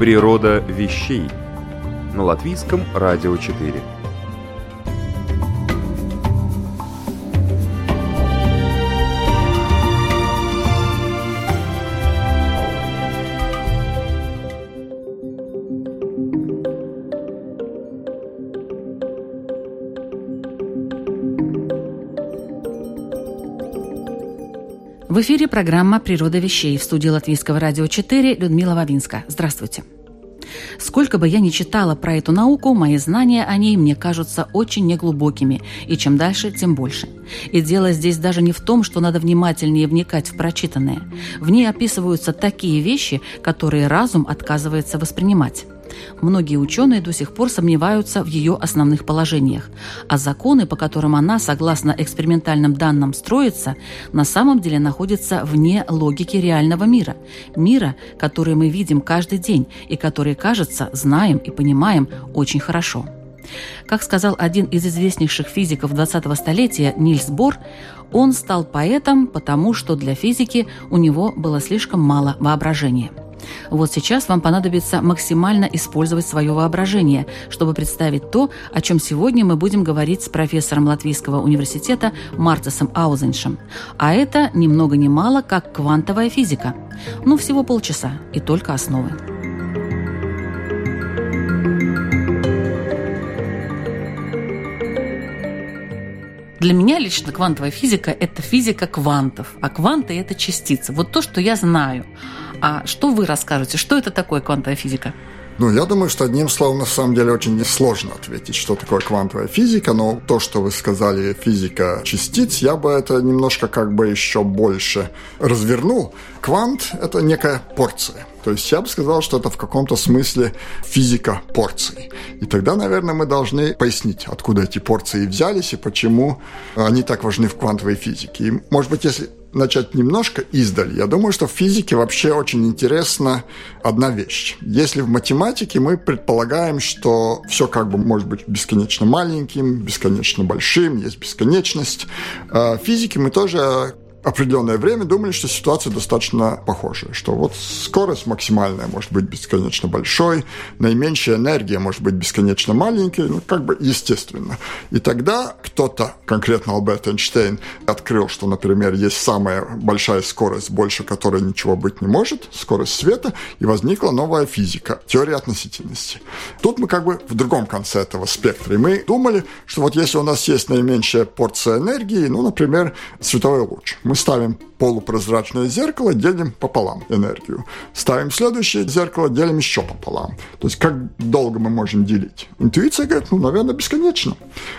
Природа вещей на латвийском радио 4. В эфире программа «Природа вещей» в студии Латвийского радио 4 Людмила Вавинска. Здравствуйте. Сколько бы я ни читала про эту науку, мои знания о ней мне кажутся очень неглубокими, и чем дальше, тем больше. И дело здесь даже не в том, что надо внимательнее вникать в прочитанное. В ней описываются такие вещи, которые разум отказывается воспринимать. Многие ученые до сих пор сомневаются в ее основных положениях, а законы, по которым она, согласно экспериментальным данным, строится, на самом деле находятся вне логики реального мира, мира, который мы видим каждый день и который, кажется, знаем и понимаем очень хорошо. Как сказал один из известнейших физиков 20-го столетия Нильс Бор, он стал поэтом, потому что для физики у него было слишком мало воображения – вот сейчас вам понадобится максимально использовать свое воображение, чтобы представить то, о чем сегодня мы будем говорить с профессором Латвийского университета Мартесом Аузеншем. А это ни много ни мало, как квантовая физика. Ну, всего полчаса и только основы. Для меня лично квантовая физика – это физика квантов, а кванты – это частицы. Вот то, что я знаю. А что вы расскажете? Что это такое квантовая физика? Ну, я думаю, что одним словом, на самом деле, очень сложно ответить, что такое квантовая физика, но то, что вы сказали, физика частиц, я бы это немножко как бы еще больше развернул. Квант – это некая порция. То есть я бы сказал, что это в каком-то смысле физика порций. И тогда, наверное, мы должны пояснить, откуда эти порции взялись и почему они так важны в квантовой физике. И, может быть, если начать немножко издали. Я думаю, что в физике вообще очень интересна одна вещь. Если в математике мы предполагаем, что все как бы может быть бесконечно маленьким, бесконечно большим, есть бесконечность, в физике мы тоже определенное время думали, что ситуация достаточно похожая, что вот скорость максимальная может быть бесконечно большой, наименьшая энергия может быть бесконечно маленькой, ну, как бы естественно. И тогда кто-то, конкретно Альберт Эйнштейн, открыл, что, например, есть самая большая скорость, больше которой ничего быть не может, скорость света, и возникла новая физика, теория относительности. Тут мы как бы в другом конце этого спектра. И мы думали, что вот если у нас есть наименьшая порция энергии, ну, например, световой луч, мы ставим полупрозрачное зеркало, делим пополам энергию. Ставим следующее зеркало, делим еще пополам. То есть как долго мы можем делить? Интуиция говорит, ну, наверное, бесконечно.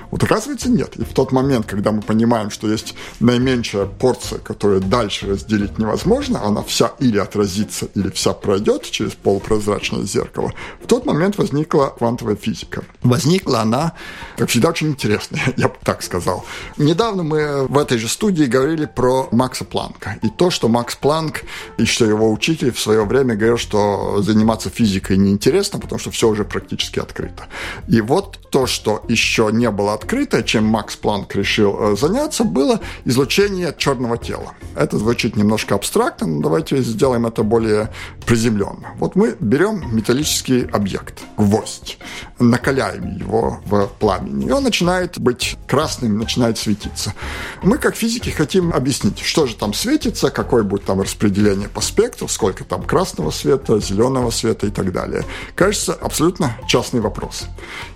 Вот оказывается, нет. И в тот момент, когда мы понимаем, что есть наименьшая порция, которую дальше разделить невозможно, она вся или отразится, или вся пройдет через полупрозрачное зеркало, в тот момент возникла квантовая физика. Возникла она, как всегда, очень интересная, я бы так сказал. Недавно мы в этой же студии говорили про Макса Планка. И то, что Макс Планк и что его учитель в свое время говорил, что заниматься физикой неинтересно, потому что все уже практически открыто. И вот то, что еще не было открыто, чем Макс Планк решил э, заняться, было излучение черного тела. Это звучит немножко абстрактно, но давайте сделаем это более приземленно. Вот мы берем металлический объект, гвоздь, накаляем его в пламени, и он начинает быть красным, начинает светиться. Мы, как физики, хотим объяснить, что же там светится, какое будет там распределение по спектру, сколько там красного света, зеленого света и так далее. Кажется, абсолютно частный вопрос.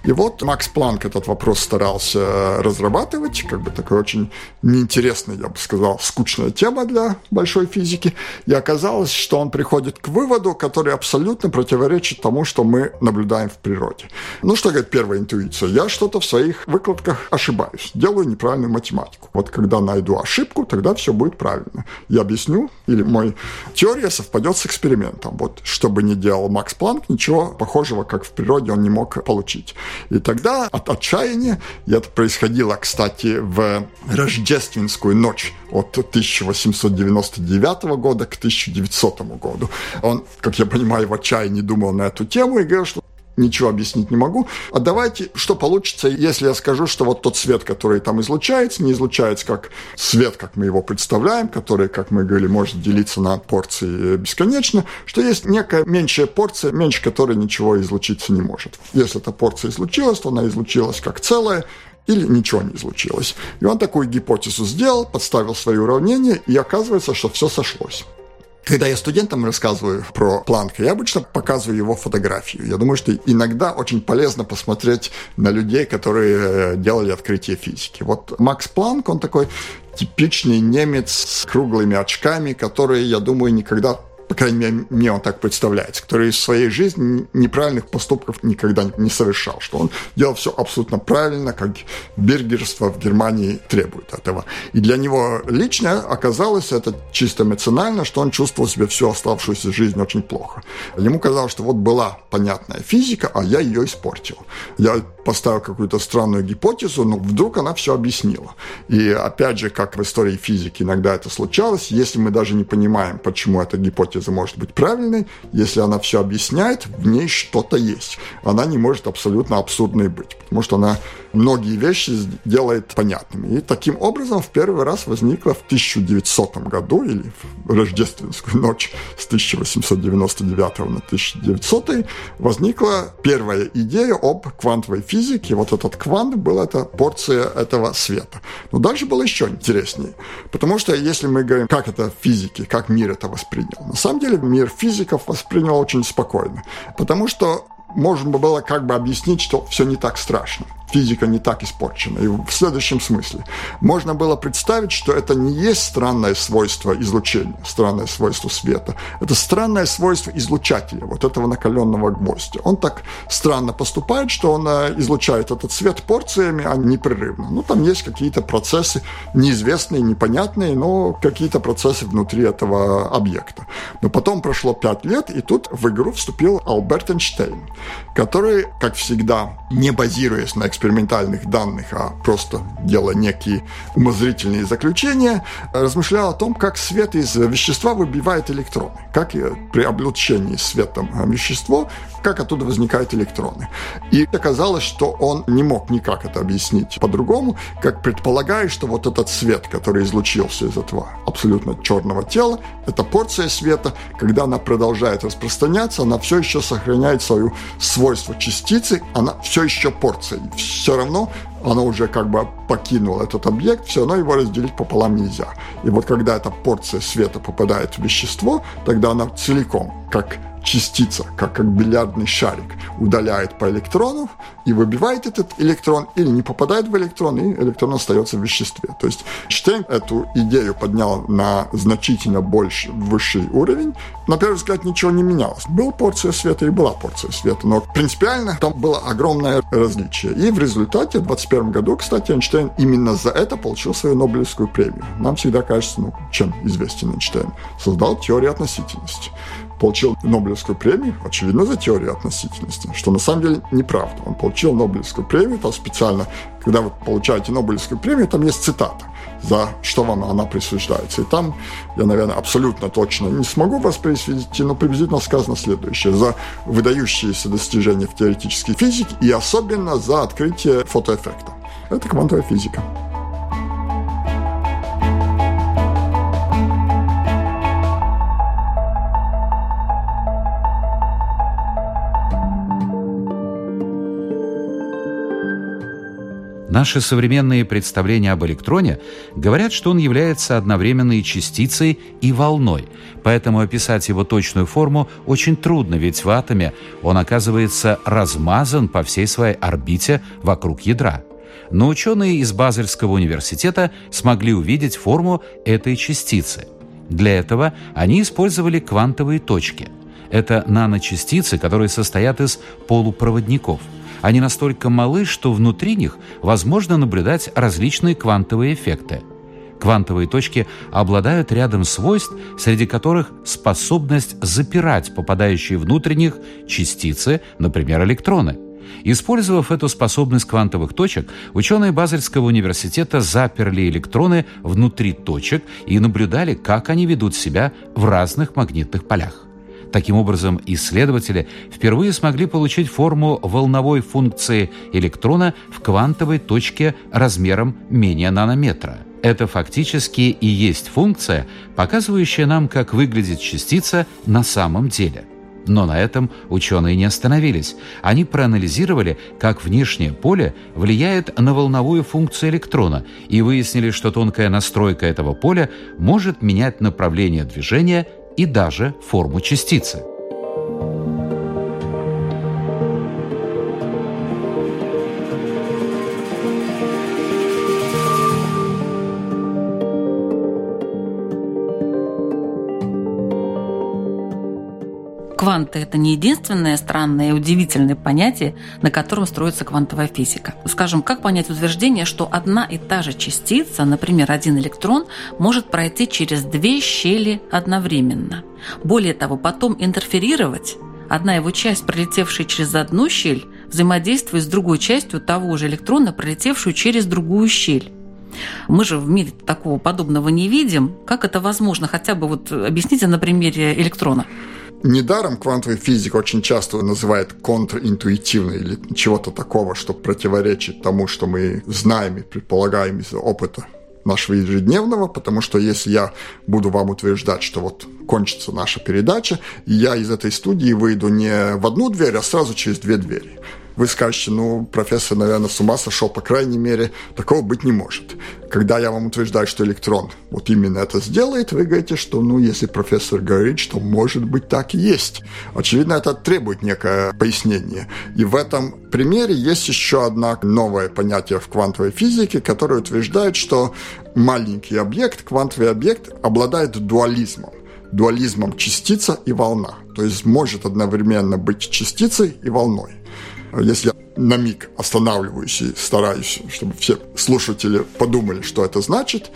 И вот Макс Планк этот вопрос старался разрабатывать, как бы такой очень неинтересный, я бы сказал, скучная тема для большой физики. И оказалось, что он приходит к выводу, который абсолютно противоречит тому, что мы наблюдаем в природе. Ну, что говорит первая интуиция? Я что-то в своих выкладках ошибаюсь, делаю неправильную математику. Вот когда найду ошибку, тогда все будет правильно. Правильно. Я объясню, или мой теория совпадет с экспериментом. Вот что бы ни делал Макс Планк, ничего похожего, как в природе, он не мог получить. И тогда от отчаяния, и это происходило, кстати, в рождественскую ночь от 1899 года к 1900 году, он, как я понимаю, в отчаянии думал на эту тему и говорил, что ничего объяснить не могу. А давайте, что получится, если я скажу, что вот тот свет, который там излучается, не излучается как свет, как мы его представляем, который, как мы говорили, может делиться на порции бесконечно, что есть некая меньшая порция, меньше которой ничего излучиться не может. Если эта порция излучилась, то она излучилась как целое, или ничего не излучилось. И он такую гипотезу сделал, подставил свои уравнения, и оказывается, что все сошлось. Когда я студентам рассказываю про Планка, я обычно показываю его фотографию. Я думаю, что иногда очень полезно посмотреть на людей, которые э, делали открытие физики. Вот Макс Планк, он такой типичный немец с круглыми очками, которые, я думаю, никогда по крайней мере, мне он так представляется, который из своей жизни неправильных поступков никогда не совершал, что он делал все абсолютно правильно, как бергерство в Германии требует этого. И для него лично оказалось это чисто эмоционально, что он чувствовал себя всю оставшуюся жизнь очень плохо. Ему казалось, что вот была понятная физика, а я ее испортил. Я поставил какую-то странную гипотезу, но вдруг она все объяснила. И опять же, как в истории физики иногда это случалось, если мы даже не понимаем, почему эта гипотеза может быть правильной, если она все объясняет, в ней что-то есть. Она не может абсолютно абсурдной быть, потому что она многие вещи делает понятными. И таким образом в первый раз возникла в 1900 году, или в рождественскую ночь с 1899 на 1900, возникла первая идея об квантовой физике. Вот этот квант был это порция этого света. Но дальше было еще интереснее. Потому что если мы говорим, как это физики, как мир это воспринял, на самом деле мир физиков воспринял очень спокойно. Потому что можно было как бы объяснить, что все не так страшно физика не так испорчена. И в следующем смысле. Можно было представить, что это не есть странное свойство излучения, странное свойство света. Это странное свойство излучателя, вот этого накаленного гвоздя. Он так странно поступает, что он э, излучает этот свет порциями, а не непрерывно. Ну, там есть какие-то процессы неизвестные, непонятные, но какие-то процессы внутри этого объекта. Но потом прошло пять лет, и тут в игру вступил Альберт Эйнштейн, который, как всегда, не базируясь на экспериментальных данных, а просто делая некие умозрительные заключения, размышлял о том, как свет из вещества выбивает электроны, как при облучении светом вещество как оттуда возникают электроны. И оказалось, что он не мог никак это объяснить по-другому, как предполагая, что вот этот свет, который излучился из этого абсолютно черного тела, это порция света, когда она продолжает распространяться, она все еще сохраняет свое свойство частицы, она все еще порция. Все равно она уже как бы покинула этот объект, все равно его разделить пополам нельзя. И вот когда эта порция света попадает в вещество, тогда она целиком, как частица, как, как бильярдный шарик, удаляет по электрону и выбивает этот электрон, или не попадает в электрон, и электрон остается в веществе. То есть Штейн эту идею поднял на значительно больше, высший уровень. На первый взгляд ничего не менялось. Была порция света и была порция света, но принципиально там было огромное различие. И в результате в 21 году, кстати, Эйнштейн именно за это получил свою Нобелевскую премию. Нам всегда кажется, ну, чем известен Эйнштейн? Создал теорию относительности получил Нобелевскую премию, очевидно, за теорию относительности, что на самом деле неправда. Он получил Нобелевскую премию, там специально, когда вы получаете Нобелевскую премию, там есть цитата, за что вам она присуждается. И там я, наверное, абсолютно точно не смогу воспроизвести, но приблизительно сказано следующее. За выдающиеся достижения в теоретической физике и особенно за открытие фотоэффекта. Это квантовая физика. Наши современные представления об электроне говорят, что он является одновременно и частицей, и волной, поэтому описать его точную форму очень трудно, ведь в атоме он оказывается размазан по всей своей орбите вокруг ядра. Но ученые из Базельского университета смогли увидеть форму этой частицы. Для этого они использовали квантовые точки. Это наночастицы, которые состоят из полупроводников – они настолько малы, что внутри них возможно наблюдать различные квантовые эффекты. Квантовые точки обладают рядом свойств, среди которых способность запирать попадающие внутрь них частицы, например, электроны. Использовав эту способность квантовых точек, ученые Базельского университета заперли электроны внутри точек и наблюдали, как они ведут себя в разных магнитных полях. Таким образом, исследователи впервые смогли получить форму волновой функции электрона в квантовой точке размером менее нанометра. Это фактически и есть функция, показывающая нам, как выглядит частица на самом деле. Но на этом ученые не остановились. Они проанализировали, как внешнее поле влияет на волновую функцию электрона и выяснили, что тонкая настройка этого поля может менять направление движения и даже форму частицы. Кванты – это не единственное странное и удивительное понятие, на котором строится квантовая физика. Скажем, как понять утверждение, что одна и та же частица, например, один электрон, может пройти через две щели одновременно? Более того, потом интерферировать Одна его часть, пролетевшая через одну щель, взаимодействует с другой частью того же электрона, пролетевшую через другую щель. Мы же в мире такого подобного не видим. Как это возможно? Хотя бы вот объясните на примере электрона. Недаром квантовая физика очень часто называет контринтуитивной или чего-то такого, что противоречит тому, что мы знаем и предполагаем из опыта нашего ежедневного, потому что если я буду вам утверждать, что вот кончится наша передача, я из этой студии выйду не в одну дверь, а сразу через две двери – вы скажете, ну, профессор, наверное, с ума сошел, по крайней мере, такого быть не может. Когда я вам утверждаю, что электрон вот именно это сделает, вы говорите, что, ну, если профессор говорит, что может быть так и есть. Очевидно, это требует некое пояснение. И в этом примере есть еще одно новое понятие в квантовой физике, которое утверждает, что маленький объект, квантовый объект, обладает дуализмом дуализмом частица и волна. То есть может одновременно быть частицей и волной. Если я на миг останавливаюсь и стараюсь, чтобы все слушатели подумали, что это значит,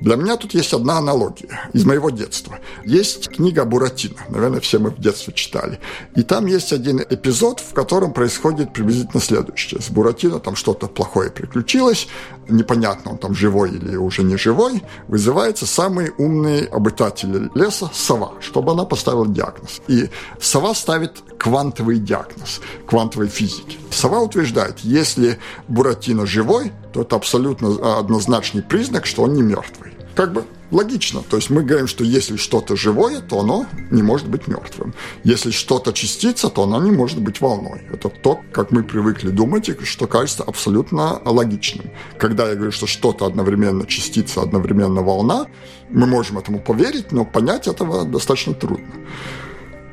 для меня тут есть одна аналогия из моего детства. Есть книга Буратино, наверное, все мы в детстве читали. И там есть один эпизод, в котором происходит приблизительно следующее. С Буратино там что-то плохое приключилось, непонятно, он там живой или уже не живой, вызывается самый умный обитатель леса – сова, чтобы она поставила диагноз. И сова ставит квантовый диагноз квантовой физики. Сова утверждает, если Буратино живой, то это абсолютно однозначный признак, что он не мертвый. Как бы логично. То есть мы говорим, что если что-то живое, то оно не может быть мертвым. Если что-то частица, то оно не может быть волной. Это то, как мы привыкли думать, и что кажется абсолютно логичным. Когда я говорю, что что-то одновременно частица, одновременно волна, мы можем этому поверить, но понять этого достаточно трудно.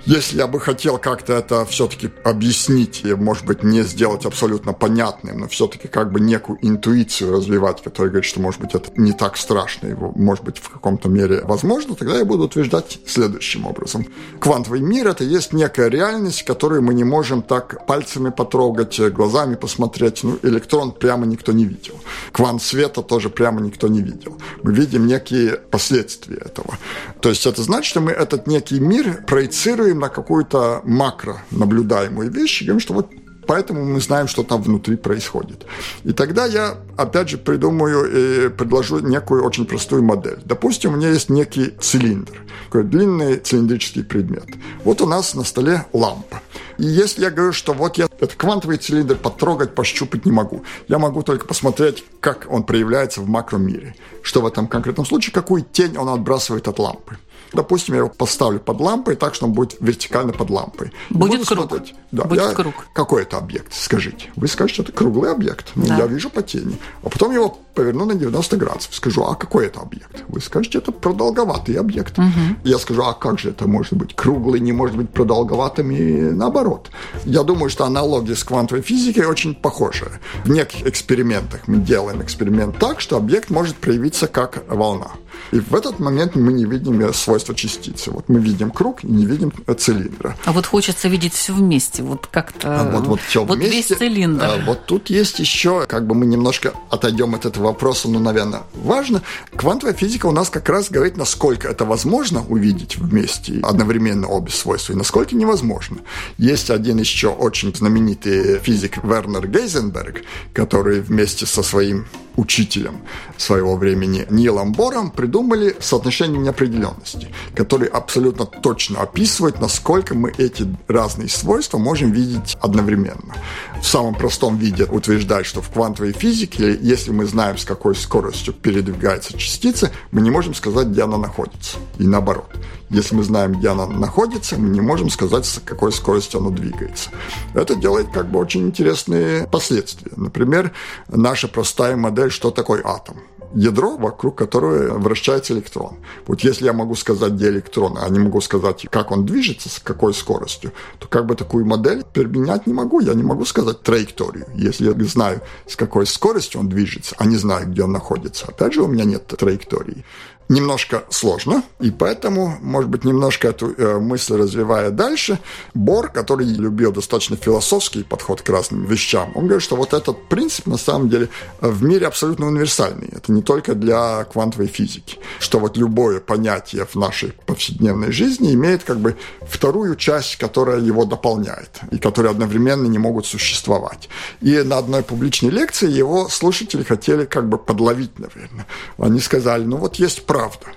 Если я бы хотел как-то это все-таки объяснить и, может быть, не сделать абсолютно понятным, но все-таки как бы некую интуицию развивать, которая говорит, что, может быть, это не так страшно, его, может быть, в каком-то мере возможно, тогда я буду утверждать следующим образом. Квантовый мир — это есть некая реальность, которую мы не можем так пальцами потрогать, глазами посмотреть. Ну, электрон прямо никто не видел. Квант света тоже прямо никто не видел. Мы видим некие последствия этого. То есть это значит, что мы этот некий мир проецируем реагируем на какую-то макро наблюдаемую вещь и говорим, что вот поэтому мы знаем, что там внутри происходит. И тогда я, опять же, придумаю и предложу некую очень простую модель. Допустим, у меня есть некий цилиндр, такой длинный цилиндрический предмет. Вот у нас на столе лампа. И если я говорю, что вот я этот квантовый цилиндр потрогать, пощупать не могу, я могу только посмотреть, как он проявляется в макромире. Что в этом конкретном случае, какую тень он отбрасывает от лампы. Допустим, я его поставлю под лампой так, что он будет вертикально под лампой. Будет круг. Смотреть. Да, будет я... круг. Какой это объект, скажите? Вы скажете, это круглый объект. Ну, да. я вижу по тени. А потом его поверну на 90 градусов. Скажу, а какой это объект? Вы скажете, это продолговатый объект. Угу. Я скажу, а как же это может быть? Круглый не может быть продолговатым и наоборот. Я думаю, что аналогия с квантовой физикой очень похожая. В неких экспериментах мы делаем эксперимент так, что объект может проявиться как волна. И в этот момент мы не видим свойства частицы. Вот мы видим круг и не видим цилиндра. А вот хочется видеть все вместе, вот как-то... А вот, вот, все вот вместе. весь цилиндр. А вот тут есть еще, как бы мы немножко отойдем от этого вопроса, но, наверное, важно. Квантовая физика у нас как раз говорит, насколько это возможно увидеть вместе одновременно обе свойства, и насколько невозможно. Есть один еще очень знаменитый физик Вернер Гейзенберг, который вместе со своим учителем своего времени Нилом Бором придумали соотношение неопределенности, который абсолютно точно описывает, насколько мы эти разные свойства можем видеть одновременно. В самом простом виде утверждает, что в квантовой физике, если мы знаем, с какой скоростью передвигается частица, мы не можем сказать, где она находится. И наоборот. Если мы знаем, где она находится, мы не можем сказать, с какой скоростью она двигается. Это делает как бы очень интересные последствия. Например, наша простая модель, что такое атом ядро, вокруг которого вращается электрон. Вот если я могу сказать, где электрон, а не могу сказать, как он движется, с какой скоростью, то как бы такую модель применять не могу. Я не могу сказать траекторию. Если я знаю, с какой скоростью он движется, а не знаю, где он находится. Опять же, у меня нет траектории немножко сложно, и поэтому, может быть, немножко эту э, мысль развивая дальше, Бор, который любил достаточно философский подход к разным вещам, он говорит, что вот этот принцип на самом деле в мире абсолютно универсальный. Это не только для квантовой физики, что вот любое понятие в нашей повседневной жизни имеет как бы вторую часть, которая его дополняет, и которые одновременно не могут существовать. И на одной публичной лекции его слушатели хотели как бы подловить, наверное. Они сказали, ну вот есть правда.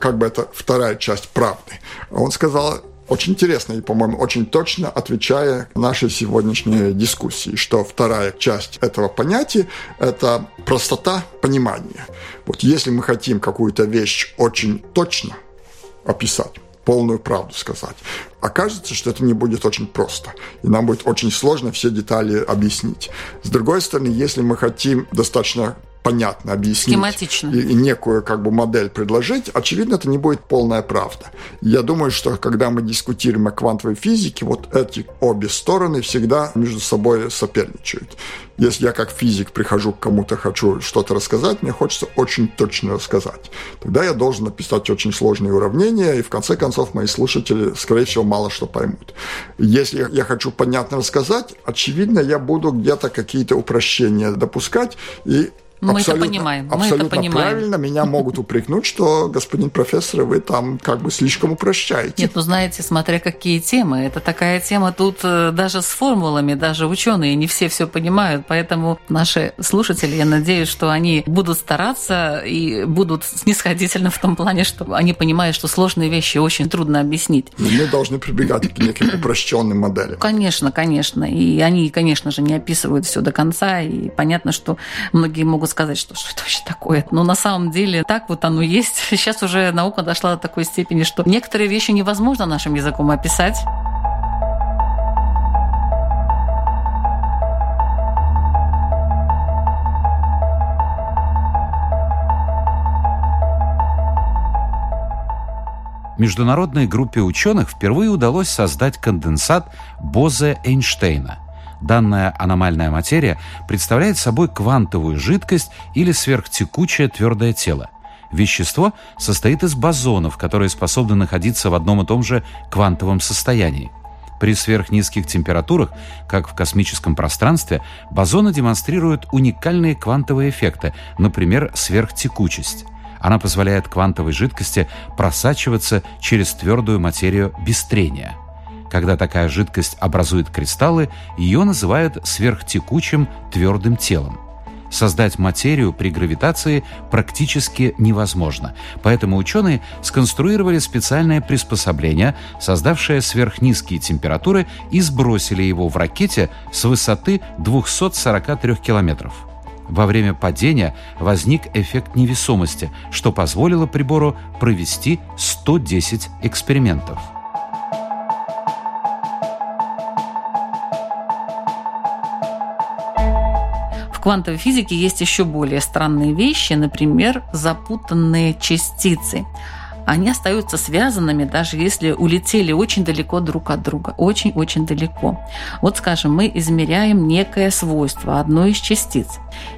Как бы это вторая часть правды. Он сказал, очень интересно и, по-моему, очень точно отвечая нашей сегодняшней дискуссии, что вторая часть этого понятия – это простота понимания. Вот если мы хотим какую-то вещь очень точно описать, полную правду сказать. Окажется, что это не будет очень просто, и нам будет очень сложно все детали объяснить. С другой стороны, если мы хотим достаточно понятно объяснить Схематично. И, и некую как бы модель предложить, очевидно, это не будет полная правда. Я думаю, что когда мы дискутируем о квантовой физике, вот эти обе стороны всегда между собой соперничают. Если я как физик прихожу к кому-то, хочу что-то рассказать, мне хочется очень точно рассказать. Тогда я должен написать очень сложные уравнения, и в конце концов мои слушатели, скорее всего, мало что поймут. Если я хочу понятно рассказать, очевидно, я буду где-то какие-то упрощения допускать, и мы это понимаем. Мы абсолютно это понимаем. правильно. Меня могут упрекнуть, что, господин профессор, вы там как бы слишком упрощаете. Нет, ну знаете, смотря какие темы. Это такая тема тут э, даже с формулами, даже ученые не все все понимают. Поэтому наши слушатели, я надеюсь, что они будут стараться и будут снисходительно в том плане, что они понимают, что сложные вещи очень трудно объяснить. Но мы должны прибегать к неким упрощенным моделям. Конечно, конечно. И они, конечно же, не описывают все до конца. И понятно, что многие могут сказать, что, что это вообще такое. Но на самом деле так вот оно есть. Сейчас уже наука дошла до такой степени, что некоторые вещи невозможно нашим языком описать. Международной группе ученых впервые удалось создать конденсат Бозе-Эйнштейна – Данная аномальная материя представляет собой квантовую жидкость или сверхтекучее твердое тело. Вещество состоит из бозонов, которые способны находиться в одном и том же квантовом состоянии. При сверхнизких температурах, как в космическом пространстве, бозоны демонстрируют уникальные квантовые эффекты, например, сверхтекучесть. Она позволяет квантовой жидкости просачиваться через твердую материю без трения – когда такая жидкость образует кристаллы, ее называют сверхтекучим твердым телом. Создать материю при гравитации практически невозможно, поэтому ученые сконструировали специальное приспособление, создавшее сверхнизкие температуры и сбросили его в ракете с высоты 243 километров. Во время падения возник эффект невесомости, что позволило прибору провести 110 экспериментов. Квантовой физике есть еще более странные вещи, например, запутанные частицы. Они остаются связанными, даже если улетели очень далеко друг от друга, очень-очень далеко. Вот, скажем, мы измеряем некое свойство одной из частиц,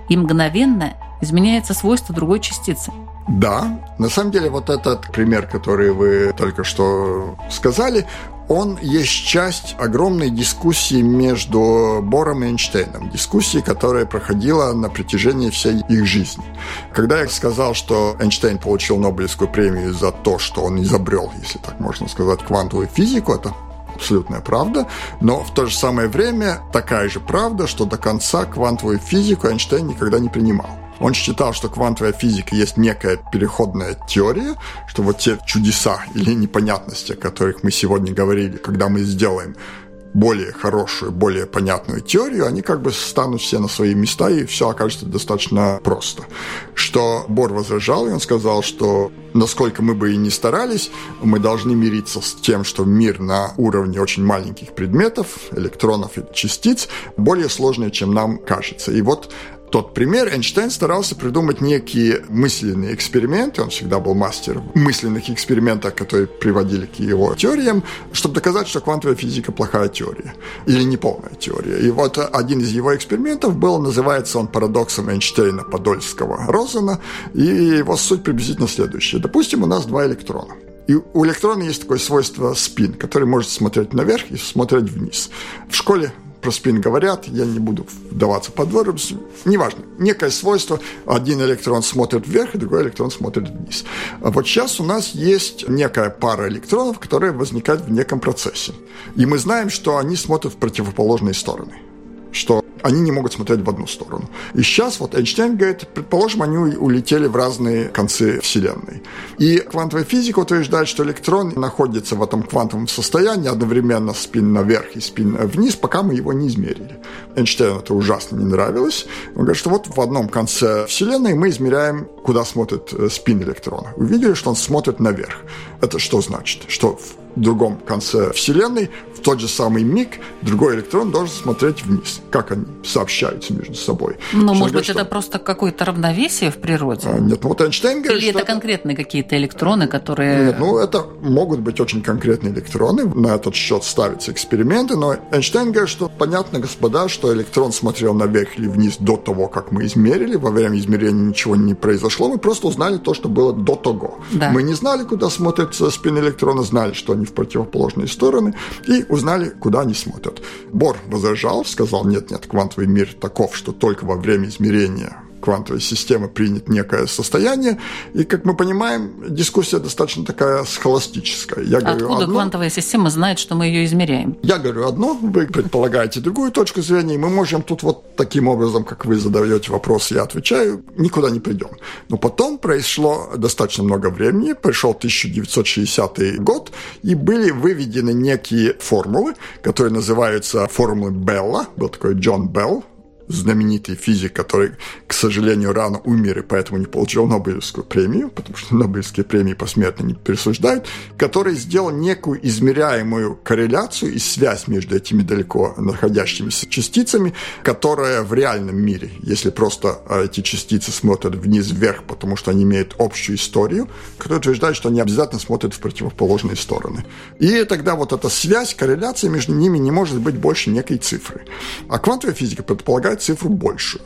и мгновенно изменяется свойство другой частицы – Да, на самом деле вот этот пример, который вы только что сказали, он есть часть огромной дискуссии между Бором и Эйнштейном. Дискуссии, которая проходила на протяжении всей их жизни. Когда я сказал, что Эйнштейн получил Нобелевскую премию за то, что он изобрел, если так можно сказать, квантовую физику, это абсолютная правда, но в то же самое время такая же правда, что до конца квантовую физику Эйнштейн никогда не принимал. Он считал, что квантовая физика есть некая переходная теория, что вот те чудеса или непонятности, о которых мы сегодня говорили, когда мы сделаем более хорошую, более понятную теорию, они как бы станут все на свои места, и все окажется достаточно просто. Что Бор возражал, и он сказал, что насколько мы бы и не старались, мы должны мириться с тем, что мир на уровне очень маленьких предметов, электронов и частиц, более сложный, чем нам кажется. И вот тот пример, Эйнштейн старался придумать некие мысленные эксперименты, он всегда был мастер мысленных экспериментов, которые приводили к его теориям, чтобы доказать, что квантовая физика плохая теория или неполная теория. И вот один из его экспериментов был, называется он парадоксом Эйнштейна Подольского Розена, и его суть приблизительно следующая. Допустим, у нас два электрона. И у электрона есть такое свойство спин, который может смотреть наверх и смотреть вниз. В школе про спин говорят, я не буду вдаваться под подробности, неважно, некое свойство, один электрон смотрит вверх, другой электрон смотрит вниз. А вот сейчас у нас есть некая пара электронов, которая возникает в неком процессе. И мы знаем, что они смотрят в противоположные стороны что они не могут смотреть в одну сторону. И сейчас вот Эйнштейн говорит, предположим, они улетели в разные концы Вселенной. И квантовая физика утверждает, что электрон находится в этом квантовом состоянии одновременно спин наверх и спин вниз, пока мы его не измерили. Эйнштейну это ужасно не нравилось. Он говорит, что вот в одном конце Вселенной мы измеряем, куда смотрит э, спин электрона. Увидели, что он смотрит наверх. Это что значит? Что в другом конце Вселенной в тот же самый миг другой электрон должен смотреть вниз. Как они сообщаются между собой. Но, ну, может быть, что... это просто какое-то равновесие в природе? А, нет, ну вот Эйнштейн говорит, Или это, это конкретные какие-то электроны, которые... Нет, ну это могут быть очень конкретные электроны, на этот счет ставятся эксперименты, но Эйнштейн говорит, что понятно, господа, что электрон смотрел наверх или вниз до того, как мы измерили, во время измерения ничего не произошло, мы просто узнали то, что было до того. Да. Мы не знали, куда смотрит спин электрона, знали, что они в противоположные стороны, и узнали, куда они смотрят. Бор возражал, сказал, нет-нет, квантовый мир таков, что только во время измерения квантовой системы принят некое состояние. И, как мы понимаем, дискуссия достаточно такая схоластическая. Я говорю Откуда одно, квантовая система знает, что мы ее измеряем? Я говорю одно, вы предполагаете другую точку зрения, и мы можем тут вот таким образом, как вы задаете вопрос, я отвечаю, никуда не придем. Но потом произошло достаточно много времени, пришел 1960 год, и были выведены некие формулы, которые называются формулы Белла, был такой Джон Белл, знаменитый физик, который, к сожалению, рано умер и поэтому не получил Нобелевскую премию, потому что Нобелевские премии посмертно не присуждают, который сделал некую измеряемую корреляцию и связь между этими далеко находящимися частицами, которая в реальном мире, если просто а, эти частицы смотрят вниз-вверх, потому что они имеют общую историю, который утверждает, что они обязательно смотрят в противоположные стороны. И тогда вот эта связь, корреляция между ними не может быть больше некой цифры. А квантовая физика предполагает цифру большую.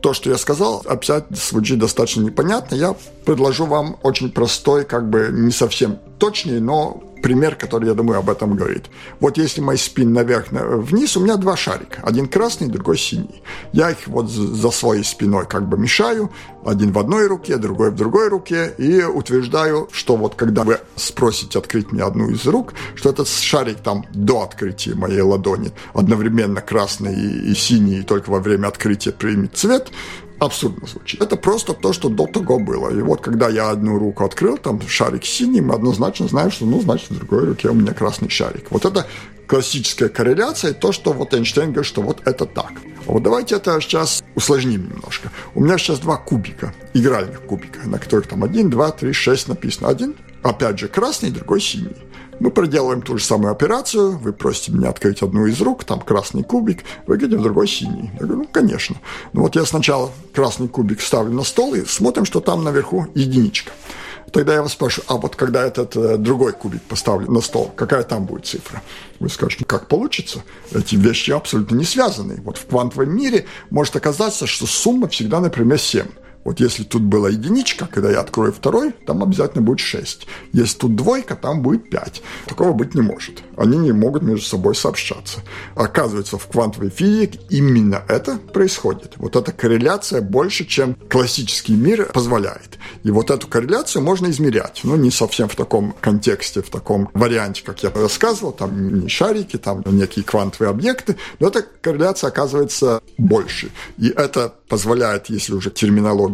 То, что я сказал, опять звучит достаточно непонятно. Я предложу вам очень простой, как бы не совсем точный, но пример, который, я думаю, об этом говорит. Вот если мой спин наверх, вниз, у меня два шарика. Один красный, другой синий. Я их вот за своей спиной как бы мешаю. Один в одной руке, другой в другой руке. И утверждаю, что вот когда вы спросите открыть мне одну из рук, что этот шарик там до открытия моей ладони одновременно красный и синий, и только во время открытия примет цвет, абсурдно звучит. Это просто то, что до того было. И вот когда я одну руку открыл, там шарик синий, мы однозначно знаем, что, ну, значит, в другой руке у меня красный шарик. Вот это классическая корреляция, то, что вот Эйнштейн говорит, что вот это так. Вот давайте это сейчас усложним немножко. У меня сейчас два кубика, игральных кубика, на которых там один, два, три, шесть написано. Один, опять же, красный, другой синий. Мы проделываем ту же самую операцию, вы просите меня открыть одну из рук, там красный кубик, вы говорите, в другой синий. Я говорю, ну, конечно. Ну вот я сначала красный кубик ставлю на стол и смотрим, что там наверху единичка. Тогда я вас спрашиваю, а вот когда этот э, другой кубик поставлю на стол, какая там будет цифра? Вы скажете, ну как получится? Эти вещи абсолютно не связаны. Вот в квантовом мире может оказаться, что сумма всегда, например, 7 Вот если тут была единичка, когда я открою второй, там обязательно будет 6. Если тут двойка, там будет 5. Такого быть не может. Они не могут между собой сообщаться. Оказывается, в квантовой физике именно это происходит. Вот эта корреляция больше, чем классический мир позволяет. И вот эту корреляцию можно измерять. Ну, не совсем в таком контексте, в таком варианте, как я рассказывал, там не шарики, там некие квантовые объекты, но эта корреляция оказывается больше. И это позволяет, если уже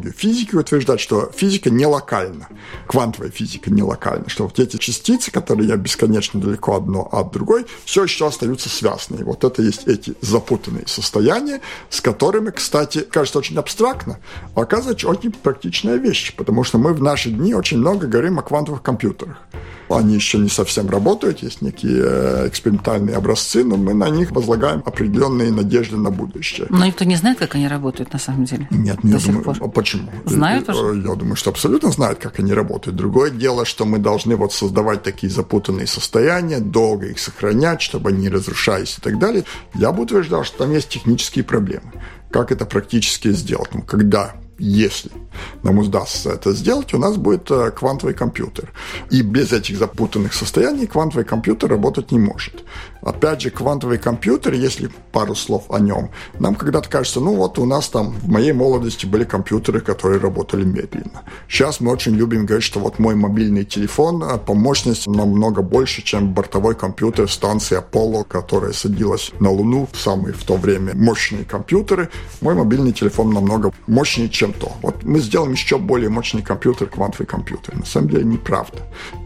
терминологию физики утверждать, что физика не локальна, квантовая физика не локальна, что вот эти частицы, которые я бесконечно далеко одно от другой, все еще остаются связанные. Вот это есть эти запутанные состояния, с которыми, кстати, кажется очень абстрактно, а оказывается очень практичная вещь, потому что мы в наши дни очень много говорим о квантовых компьютерах. Они еще не совсем работают, есть некие э, экспериментальные образцы, но мы на них возлагаем определенные надежды на будущее. Но никто не знает, как они работают на самом деле. Нет, не думаю. Пор. Почему? Знают я, уже? Я думаю, что абсолютно знают, как они работают. Другое дело, что мы должны вот создавать такие запутанные состояния, долго их сохранять, чтобы они не разрушались и так далее. Я бы утверждал, что там есть технические проблемы. Как это практически сделать? Ну, когда если нам удастся это сделать, у нас будет э, квантовый компьютер. И без этих запутанных состояний квантовый компьютер работать не может. Опять же, квантовый компьютер, если пару слов о нем, нам когда-то кажется, ну вот у нас там в моей молодости были компьютеры, которые работали медленно. Сейчас мы очень любим говорить, что вот мой мобильный телефон э, по мощности намного больше, чем бортовой компьютер станции Apollo, которая садилась на Луну, самые в то время мощные компьютеры. Мой мобильный телефон намного мощнее, чем то. Вот мы сделаем еще более мощный компьютер, квантовый компьютер. На самом деле неправда.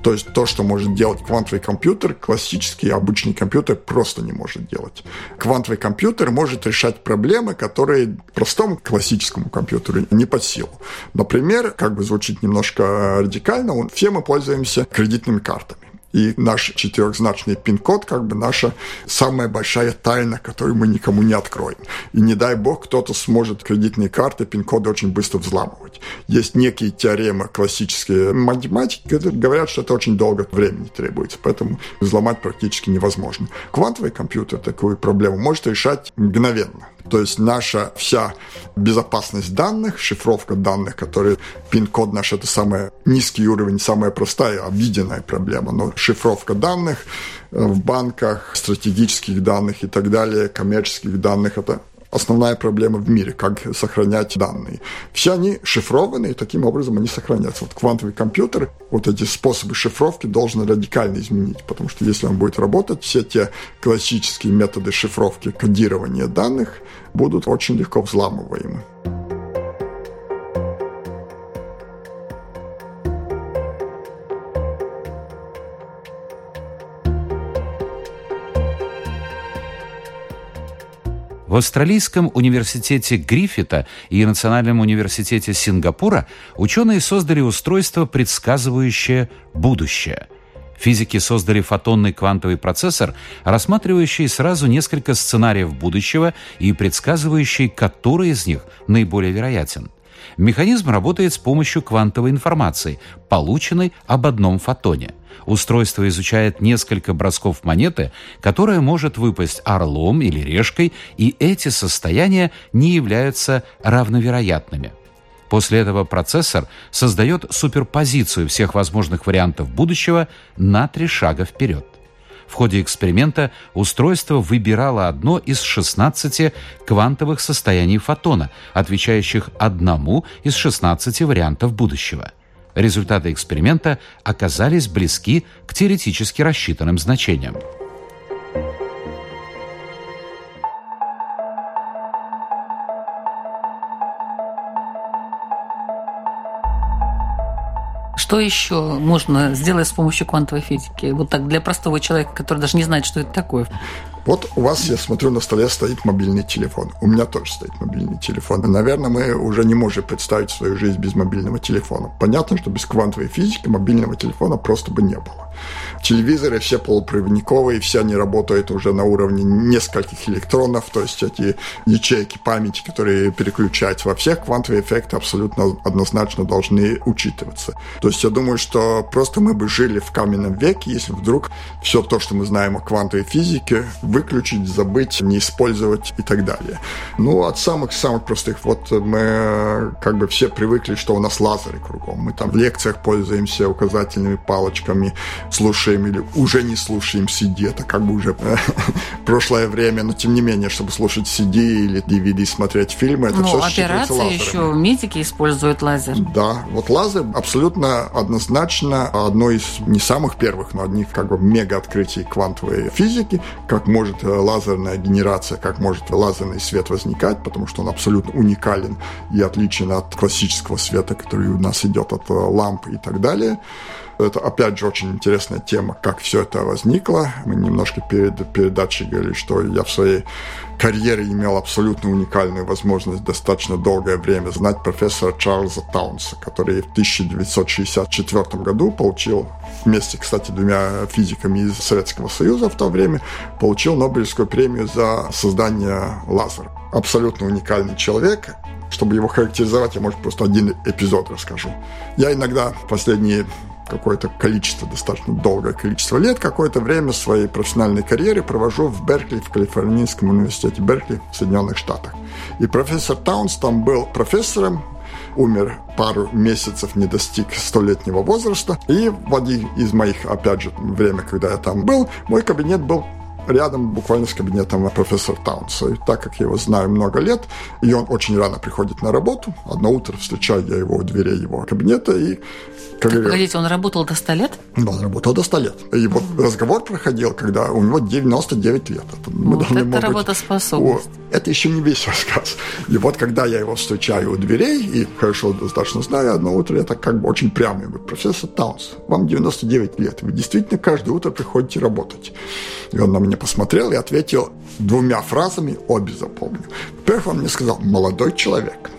То есть то, что может делать квантовый компьютер, классический обычный компьютер, компьютер просто не может делать. Квантовый компьютер может решать проблемы, которые простому классическому компьютеру не под силу. Например, как бы звучит немножко радикально, все мы пользуемся кредитными картами. И наш четырехзначный пин-код как бы наша самая большая тайна, которую мы никому не откроем. И не дай бог, кто-то сможет кредитные карты, пин-коды очень быстро взламывать. Есть некие теоремы классические математики, которые говорят, что это очень долго времени требуется, поэтому взломать практически невозможно. Квантовый компьютер такую проблему может решать мгновенно. То есть наша вся безопасность данных, шифровка данных, которые пин-код наш это самый низкий уровень, самая простая, обиденная проблема. Но шифровка данных э, в банках, стратегических данных и так далее, коммерческих данных, это основная проблема в мире, как сохранять данные. Все они шифрованы, и таким образом они сохранятся. Вот квантовый компьютер, вот эти способы шифровки должны радикально изменить, потому что если он будет работать, все те классические методы шифровки, кодирования данных будут очень легко взламываемы. В Австралийском университете Гриффита и Национальном университете Сингапура ученые создали устройство, предсказывающее будущее. Физики создали фотонный квантовый процессор, рассматривающий сразу несколько сценариев будущего и предсказывающий, который из них наиболее вероятен. Механизм работает с помощью квантовой информации, полученной об одном фотоне – Устройство изучает несколько бросков монеты, которая может выпасть орлом или решкой, и эти состояния не являются равновероятными. После этого процессор создает суперпозицию всех возможных вариантов будущего на три шага вперед. В ходе эксперимента устройство выбирало одно из 16 квантовых состояний фотона, отвечающих одному из 16 вариантов будущего – Результаты эксперимента оказались близки к теоретически рассчитанным значениям. Что еще можно сделать с помощью квантовой физики? Вот так для простого человека, который даже не знает, что это такое. Вот у вас, я смотрю, на столе стоит мобильный телефон. У меня тоже стоит мобильный телефон. Наверное, мы уже не можем представить свою жизнь без мобильного телефона. Понятно, что без квантовой физики мобильного телефона просто бы не было. Телевизоры все полупроводниковые, все они работают уже на уровне нескольких электронов, то есть эти ячейки памяти, которые переключаются во всех, квантовые эффекты абсолютно однозначно должны учитываться. То есть я думаю, что просто мы бы жили в каменном веке, если вдруг все то, что мы знаем о квантовой физике, выключить, забыть, не использовать и так далее. Ну, от самых-самых простых, вот мы как бы все привыкли, что у нас лазеры кругом. Мы там в лекциях пользуемся указательными палочками, слушаем или уже не слушаем CD, это как бы уже прошлое время, но тем не менее, чтобы слушать CD или DVD, смотреть фильмы, это ну, все операции еще медики используют лазер. Да, вот лазер абсолютно однозначно одно из не самых первых, но одних как бы мега открытий квантовой физики, как может лазерная генерация, как может лазерный свет возникать, потому что он абсолютно уникален и отличен от классического света, который у нас идет от ламп и так далее. Это, опять же, очень интересная тема, как все это возникло. Мы немножко перед передачей говорили, что я в своей карьере имел абсолютно уникальную возможность достаточно долгое время знать профессора Чарльза Таунса, который в 1964 году получил вместе, кстати, двумя физиками из Советского Союза в то время, получил Нобелевскую премию за создание лазера. Абсолютно уникальный человек. Чтобы его характеризовать, я, может, просто один эпизод расскажу. Я иногда последние какое-то количество, достаточно долгое количество лет, какое-то время своей профессиональной карьеры провожу в Беркли, в Калифорнийском университете Беркли в Соединенных Штатах. И профессор Таунс там был профессором, умер пару месяцев, не достиг столетнего возраста. И в один из моих, опять же, время, когда я там был, мой кабинет был рядом буквально с кабинетом профессора Таунса. И так как я его знаю много лет, и он очень рано приходит на работу, одно утро встречаю я его у дверей его кабинета, и как так, погодите, он работал до 100 лет? Да, он работал до 100 лет. И вот mm-hmm. разговор проходил, когда у него 99 лет. Это, мы вот это работоспособность. О, это еще не весь рассказ. И вот когда я его встречаю у дверей, и хорошо достаточно знаю, одно утро я так как бы очень прямо говорю, профессор Таунс, вам 99 лет, вы действительно каждое утро приходите работать. И он на меня посмотрел и ответил двумя фразами, обе запомню. Во-первых, он мне сказал, молодой человек.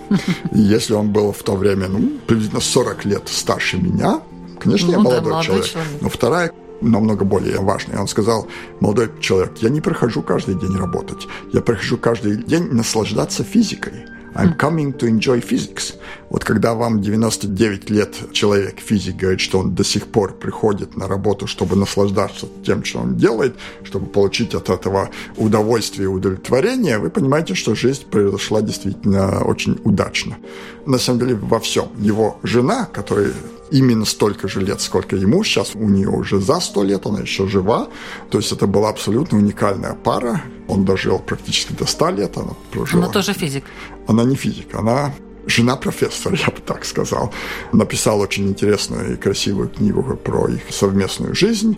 И если он был в то время, ну, приблизительно 40 лет старше меня, конечно, ну, я молодой, да, молодой человек. человек. Но вторая намного более важная. Он сказал, молодой человек, я не прохожу каждый день работать, я прохожу каждый день наслаждаться физикой. I'm coming to enjoy physics. Вот когда вам 99 лет человек, физик, говорит, что он до сих пор приходит на работу, чтобы наслаждаться тем, что он делает, чтобы получить от этого удовольствие и удовлетворение, вы понимаете, что жизнь произошла действительно очень удачно. На самом деле во всем. Его жена, которая именно столько же лет, сколько ему. Сейчас у нее уже за сто лет, она еще жива. То есть это была абсолютно уникальная пара. Он дожил практически до 100 лет, она прожила. Она тоже физик. Она не физик, она жена профессора, я бы так сказал. Написал очень интересную и красивую книгу про их совместную жизнь.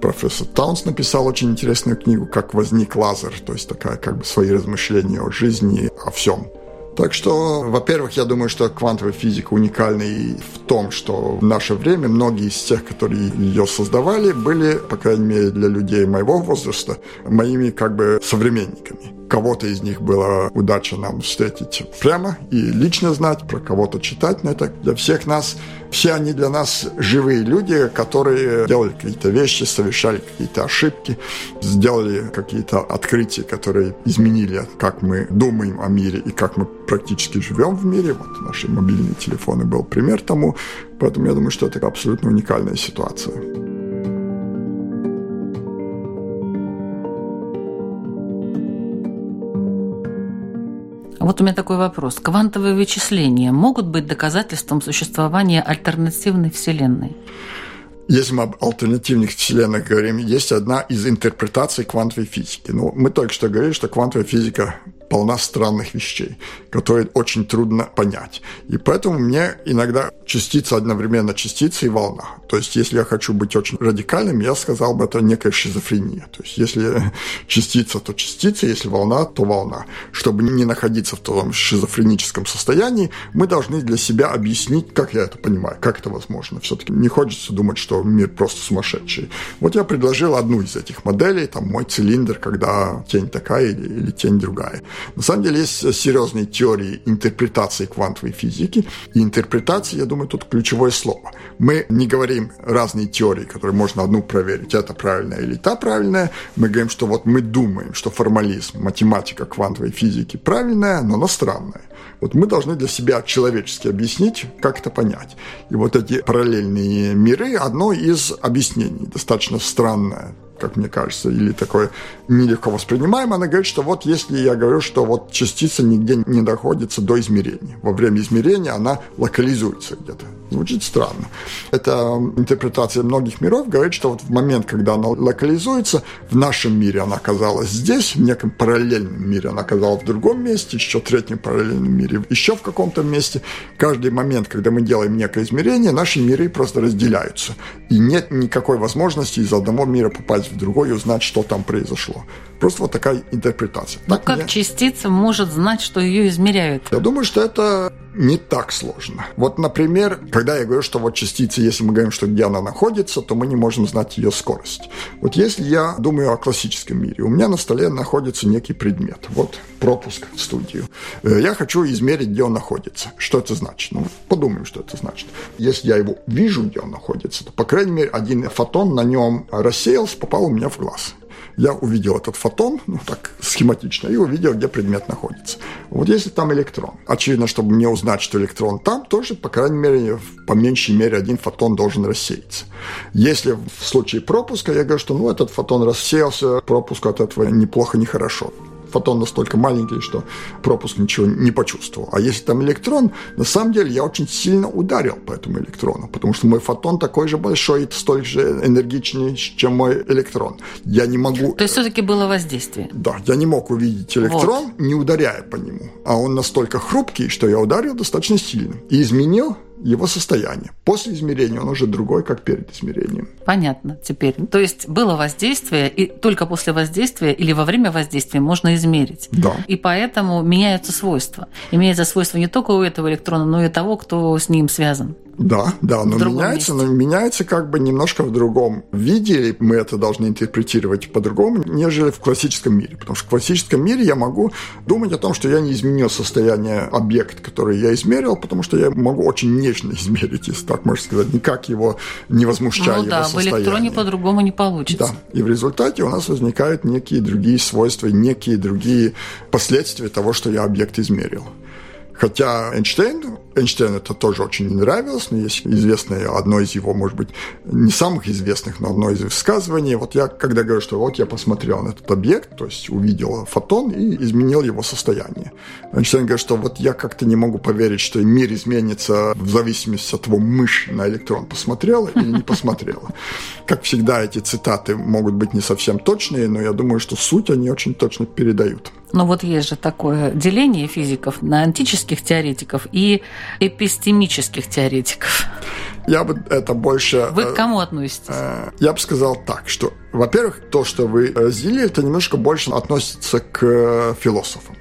Профессор Таунс написал очень интересную книгу «Как возник лазер», то есть такая как бы свои размышления о жизни, о всем. Так что, во-первых, я думаю, что квантовая физика уникальна и в том, что в наше время многие из тех, которые ее создавали, были, по крайней мере, для людей моего возраста, моими как бы современниками. Кого-то из них была удача нам встретить прямо и лично знать, про кого-то читать, но это для всех нас, все они для нас живые люди, которые делали какие-то вещи, совершали какие-то ошибки, сделали какие-то открытия, которые изменили, как мы думаем о мире и как мы практически живем в мире. Вот наши мобильные телефоны был пример тому, поэтому я думаю, что это абсолютно уникальная ситуация. Вот у меня такой вопрос. Квантовые вычисления могут быть доказательством существования альтернативной Вселенной? Если мы об альтернативных вселенных говорим, есть одна из интерпретаций квантовой физики. Ну, мы только что говорили, что квантовая физика полна странных вещей, которые очень трудно понять. И поэтому мне иногда частица одновременно частица и волна. То есть, если я хочу быть очень радикальным, я сказал бы, это некая шизофрения. То есть, если частица, то частица, если волна, то волна. Чтобы не находиться в том шизофреническом состоянии, мы должны для себя объяснить, как я это понимаю, как это возможно. Все-таки не хочется думать, что мир просто сумасшедший. Вот я предложил одну из этих моделей, там мой цилиндр, когда тень такая или, или тень другая. На самом деле есть серьезные теории интерпретации квантовой физики. И интерпретация, я думаю, тут ключевое слово. Мы не говорим разные теории, которые можно одну проверить, это правильная или та правильная. Мы говорим, что вот мы думаем, что формализм, математика квантовой физики правильная, но она странная. Вот мы должны для себя человечески объяснить, как это понять. И вот эти параллельные миры – одно из объяснений, достаточно странное как мне кажется, или такое нелегко воспринимаемое, она говорит, что вот если я говорю, что вот частица нигде не доходится до измерения, во время измерения она локализуется где-то. Звучит странно. Это интерпретация многих миров говорит, что вот в момент, когда она локализуется, в нашем мире она оказалась здесь, в неком параллельном мире она оказалась в другом месте, еще в третьем параллельном мире, еще в каком-то месте. Каждый момент, когда мы делаем некое измерение, наши миры просто разделяются. И нет никакой возможности из одного мира попасть в другой и узнать, что там произошло. Просто вот такая интерпретация. Ну, как мне... частица может знать, что ее измеряют? Я думаю, что это не так сложно. Вот, например, когда я говорю, что вот частица, если мы говорим, что где она находится, то мы не можем знать ее скорость. Вот если я думаю о классическом мире, у меня на столе находится некий предмет. Вот пропуск в студию. Э, я хочу измерить, где он находится. Что это значит? Ну, подумаем, что это значит. Если я его вижу, где он находится, то, по крайней мере, один фотон на нем рассеялся, попал у меня в глаз я увидел этот фотон, ну так схематично, и увидел, где предмет находится. Вот если там электрон, очевидно, чтобы мне узнать, что электрон там, тоже, по крайней мере, по меньшей мере один фотон должен рассеяться. Если в случае пропуска я говорю, что ну этот фотон рассеялся, пропуск от этого неплохо, нехорошо фотон настолько маленький, что пропуск ничего не почувствовал. А если там электрон, на самом деле я очень сильно ударил по этому электрону, потому что мой фотон такой же большой и столь же энергичный, чем мой электрон. Я не могу... То есть все-таки было воздействие? Да, я не мог увидеть электрон, вот. не ударяя по нему. А он настолько хрупкий, что я ударил достаточно сильно. И изменил его состояние. После измерения он уже другой, как перед измерением. Понятно теперь. То есть было воздействие, и только после воздействия или во время воздействия можно измерить. Да. И поэтому меняются свойства. Имеется свойства не только у этого электрона, но и того, кто с ним связан. Да, да, но меняется, месте. но меняется как бы немножко в другом виде, и мы это должны интерпретировать по-другому, нежели в классическом мире. Потому что в классическом мире я могу думать о том, что я не изменил состояние объекта, который я измерил, потому что я могу очень нежно измерить, если так можно сказать, никак его не возмущая ну, его да, состояние. в электроне по-другому не получится. Да, и в результате у нас возникают некие другие свойства, некие другие последствия того, что я объект измерил. Хотя Эйнштейн, Эйнштейн это тоже очень нравилось, но есть известное, одно из его, может быть, не самых известных, но одно из высказываний. Вот я, когда говорю, что вот я посмотрел на этот объект, то есть увидел фотон и изменил его состояние. Эйнштейн говорит, что вот я как-то не могу поверить, что мир изменится в зависимости от того, мышь на электрон посмотрела или не посмотрела. Как всегда, эти цитаты могут быть не совсем точные, но я думаю, что суть они очень точно передают. Но вот есть же такое деление физиков на антических теоретиков и эпистемических теоретиков. Я бы это больше... Вы к кому относитесь? Э, я бы сказал так, что, во-первых, то, что вы разделили, это немножко больше относится к философам.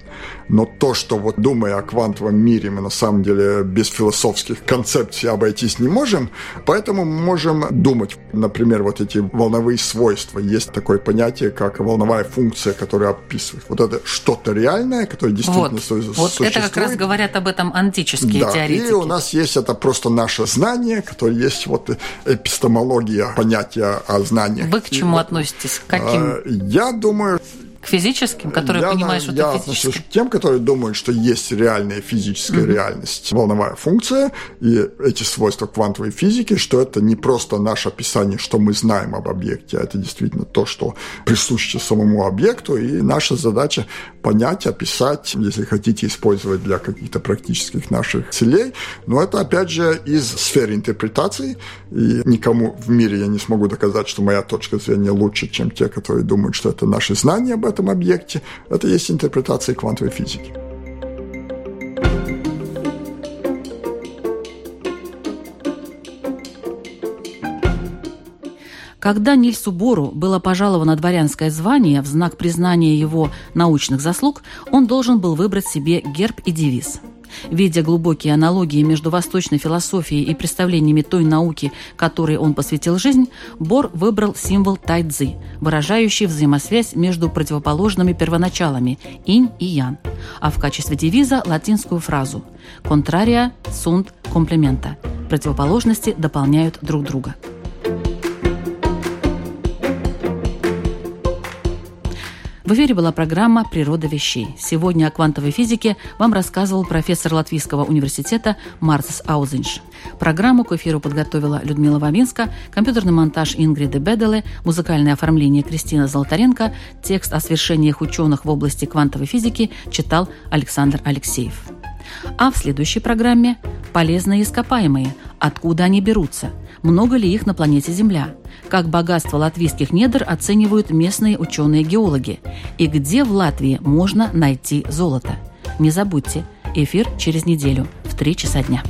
Но то, что вот думая о квантовом мире, мы на самом деле без философских концепций обойтись не можем, поэтому мы можем думать, например, вот эти волновые свойства. Есть такое понятие, как волновая функция, которая описывает. Вот это что-то реальное, которое действительно вот, существует. Вот это как раз говорят об этом антические да, теоретики. И у нас есть это просто наше знание, которое есть вот эпистемология, понятия о знаниях. Вы к чему и, относитесь? К каким? А, я думаю, к физическим, которые я, понимаешь, что я это физическое? отношусь к тем, которые думают, что есть реальная физическая mm-hmm. реальность, волновая функция, и эти свойства квантовой физики, что это не просто наше описание, что мы знаем об объекте, а это действительно то, что присуще самому объекту, и наша задача понять, описать, если хотите использовать для каких-то практических наших целей. Но это, опять же, из сферы интерпретации, и никому в мире я не смогу доказать, что моя точка зрения лучше, чем те, которые думают, что это наши знания об этом, этом объекте, это есть интерпретация квантовой физики. Когда Нильсу Бору было пожаловано дворянское звание в знак признания его научных заслуг, он должен был выбрать себе герб и девиз. Видя глубокие аналогии между восточной философией и представлениями той науки, которой он посвятил жизнь, Бор выбрал символ тайцзи, выражающий взаимосвязь между противоположными первоначалами – инь и ян, а в качестве девиза – латинскую фразу «contraria sunt complementa» – противоположности дополняют друг друга. В эфире была программа «Природа вещей». Сегодня о квантовой физике вам рассказывал профессор Латвийского университета Марцес Аузинш. Программу к эфиру подготовила Людмила Вавинска, компьютерный монтаж Ингриды Беделе, музыкальное оформление Кристина Золотаренко, текст о свершениях ученых в области квантовой физики читал Александр Алексеев. А в следующей программе «Полезные ископаемые. Откуда они берутся?» Много ли их на планете Земля? Как богатство латвийских недр оценивают местные ученые-геологи? И где в Латвии можно найти золото? Не забудьте, эфир через неделю в 3 часа дня.